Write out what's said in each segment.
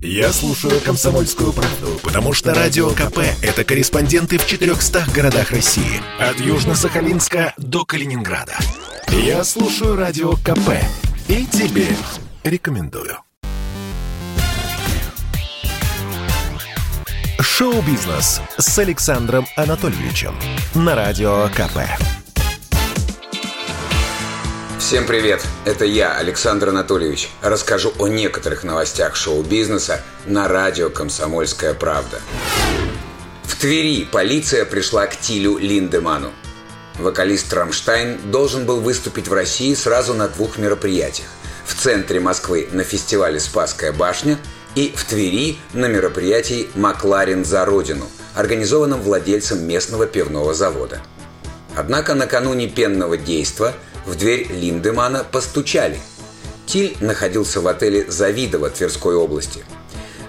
Я слушаю «Комсомольскую правду», потому что «Радио КП» — это корреспонденты в 400 городах России. От Южно-Сахалинска до Калининграда. Я слушаю «Радио КП» и тебе рекомендую. Шоу-бизнес с Александром Анатольевичем на Радио КП. Всем привет! Это я, Александр Анатольевич. Расскажу о некоторых новостях шоу-бизнеса на радио «Комсомольская правда». В Твери полиция пришла к Тилю Линдеману. Вокалист Рамштайн должен был выступить в России сразу на двух мероприятиях. В центре Москвы на фестивале «Спасская башня» и в Твери на мероприятии «Макларин за Родину», организованном владельцем местного пивного завода. Однако накануне пенного действа – в дверь Линдемана постучали. Тиль находился в отеле «Завидово» Тверской области.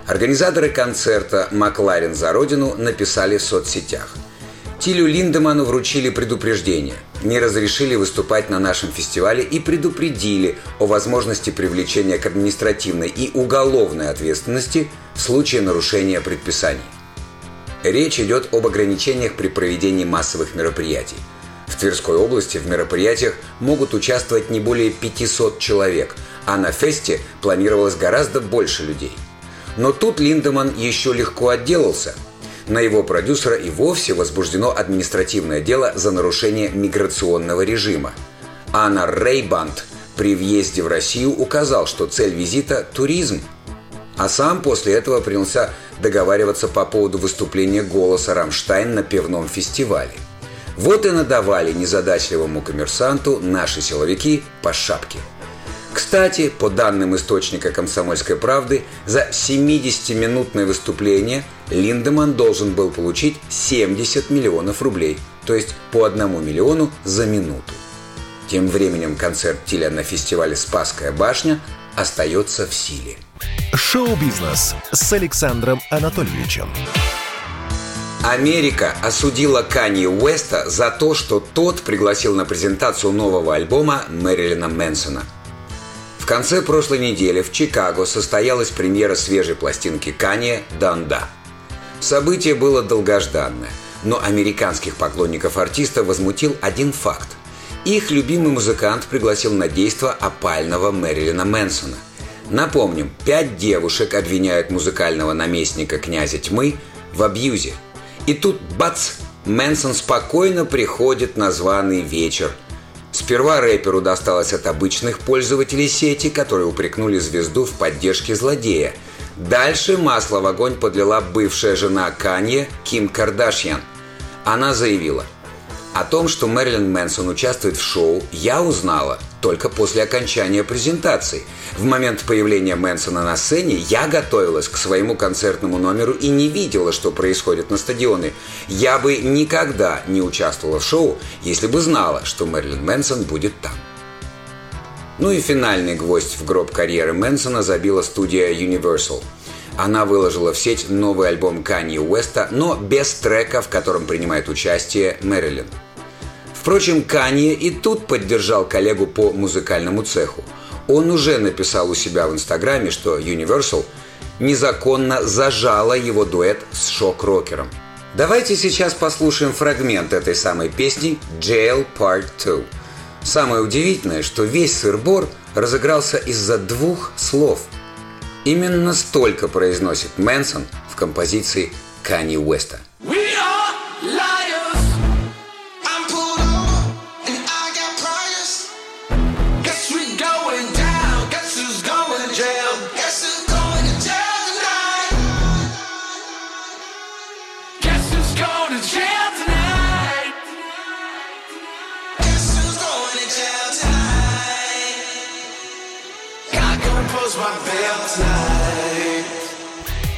Организаторы концерта «Макларен за Родину» написали в соцсетях. Тилю Линдеману вручили предупреждение. Не разрешили выступать на нашем фестивале и предупредили о возможности привлечения к административной и уголовной ответственности в случае нарушения предписаний. Речь идет об ограничениях при проведении массовых мероприятий – в Тверской области в мероприятиях могут участвовать не более 500 человек, а на фесте планировалось гораздо больше людей. Но тут Линдеман еще легко отделался. На его продюсера и вовсе возбуждено административное дело за нарушение миграционного режима. Анна Рейбанд при въезде в Россию указал, что цель визита – туризм. А сам после этого принялся договариваться по поводу выступления голоса «Рамштайн» на пивном фестивале – вот и надавали незадачливому коммерсанту наши силовики по шапке. Кстати, по данным источника «Комсомольской правды», за 70-минутное выступление Линдеман должен был получить 70 миллионов рублей, то есть по одному миллиону за минуту. Тем временем концерт Тиля на фестивале «Спасская башня» остается в силе. Шоу-бизнес с Александром Анатольевичем. Америка осудила Канье Уэста за то, что тот пригласил на презентацию нового альбома Мэрилина Мэнсона. В конце прошлой недели в Чикаго состоялась премьера свежей пластинки Канье «Данда». Событие было долгожданное, но американских поклонников артиста возмутил один факт. Их любимый музыкант пригласил на действо опального Мэрилина Мэнсона. Напомним, пять девушек обвиняют музыкального наместника князя тьмы в абьюзе – и тут бац! Мэнсон спокойно приходит на званый вечер. Сперва рэперу досталось от обычных пользователей сети, которые упрекнули звезду в поддержке злодея. Дальше масло в огонь подлила бывшая жена Канье Ким Кардашьян. Она заявила – о том, что Мэрилин Мэнсон участвует в шоу, я узнала только после окончания презентации. В момент появления Мэнсона на сцене я готовилась к своему концертному номеру и не видела, что происходит на стадионе. Я бы никогда не участвовала в шоу, если бы знала, что Мэрилин Мэнсон будет там. Ну и финальный гвоздь в гроб карьеры Мэнсона забила студия Universal. Она выложила в сеть новый альбом Канье Уэста, но без трека, в котором принимает участие Мэрилин. Впрочем, Канье и тут поддержал коллегу по музыкальному цеху. Он уже написал у себя в Инстаграме, что Universal незаконно зажала его дуэт с шок-рокером. Давайте сейчас послушаем фрагмент этой самой песни «Jail Part 2». Самое удивительное, что весь сырбор разыгрался из-за двух слов. Именно столько произносит Мэнсон в композиции Канни Уэста.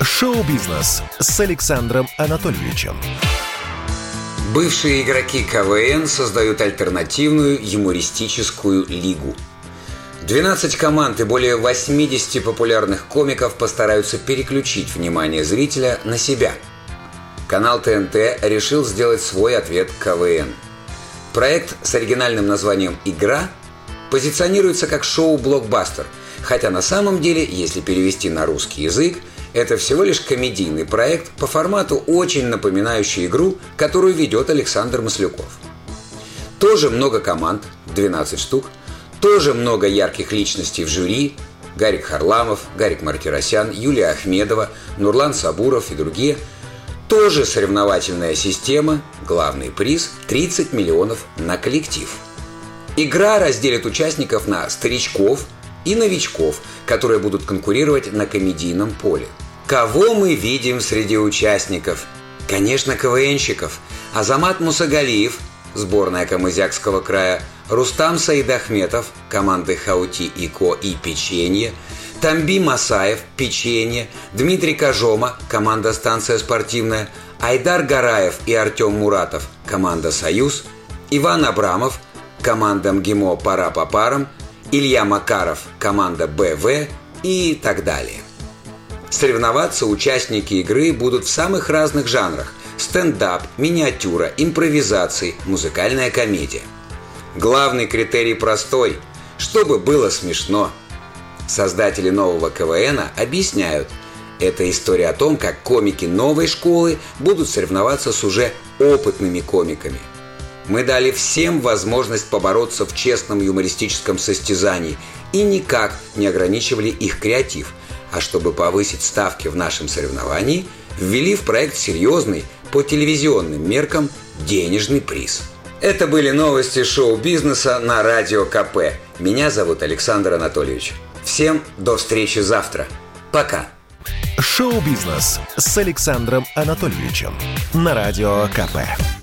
Шоу-бизнес с Александром Анатольевичем. Бывшие игроки КВН создают альтернативную юмористическую лигу. 12 команд и более 80 популярных комиков постараются переключить внимание зрителя на себя. Канал ТНТ решил сделать свой ответ КВН. Проект с оригинальным названием «Игра» позиционируется как шоу-блокбастер – Хотя на самом деле, если перевести на русский язык, это всего лишь комедийный проект по формату, очень напоминающий игру, которую ведет Александр Маслюков. Тоже много команд, 12 штук, тоже много ярких личностей в жюри, Гарик Харламов, Гарик Мартиросян, Юлия Ахмедова, Нурлан Сабуров и другие. Тоже соревновательная система, главный приз – 30 миллионов на коллектив. Игра разделит участников на старичков и новичков, которые будут конкурировать на комедийном поле. Кого мы видим среди участников? Конечно, КВНщиков. Азамат Мусагалиев, сборная Камызякского края, Рустам Саидахметов, команды Хаути и Ко и Печенье, Тамби Масаев, Печенье, Дмитрий Кожома, команда «Станция спортивная», Айдар Гараев и Артем Муратов, команда «Союз», Иван Абрамов, команда МГИМО «Пара по парам», Илья Макаров, команда «БВ» и так далее. Соревноваться участники игры будут в самых разных жанрах – стендап, миниатюра, импровизации, музыкальная комедия. Главный критерий простой – чтобы было смешно. Создатели нового КВН объясняют – это история о том, как комики новой школы будут соревноваться с уже опытными комиками. Мы дали всем возможность побороться в честном юмористическом состязании и никак не ограничивали их креатив. А чтобы повысить ставки в нашем соревновании, ввели в проект серьезный, по телевизионным меркам, денежный приз. Это были новости шоу-бизнеса на Радио КП. Меня зовут Александр Анатольевич. Всем до встречи завтра. Пока. Шоу-бизнес с Александром Анатольевичем на Радио КП.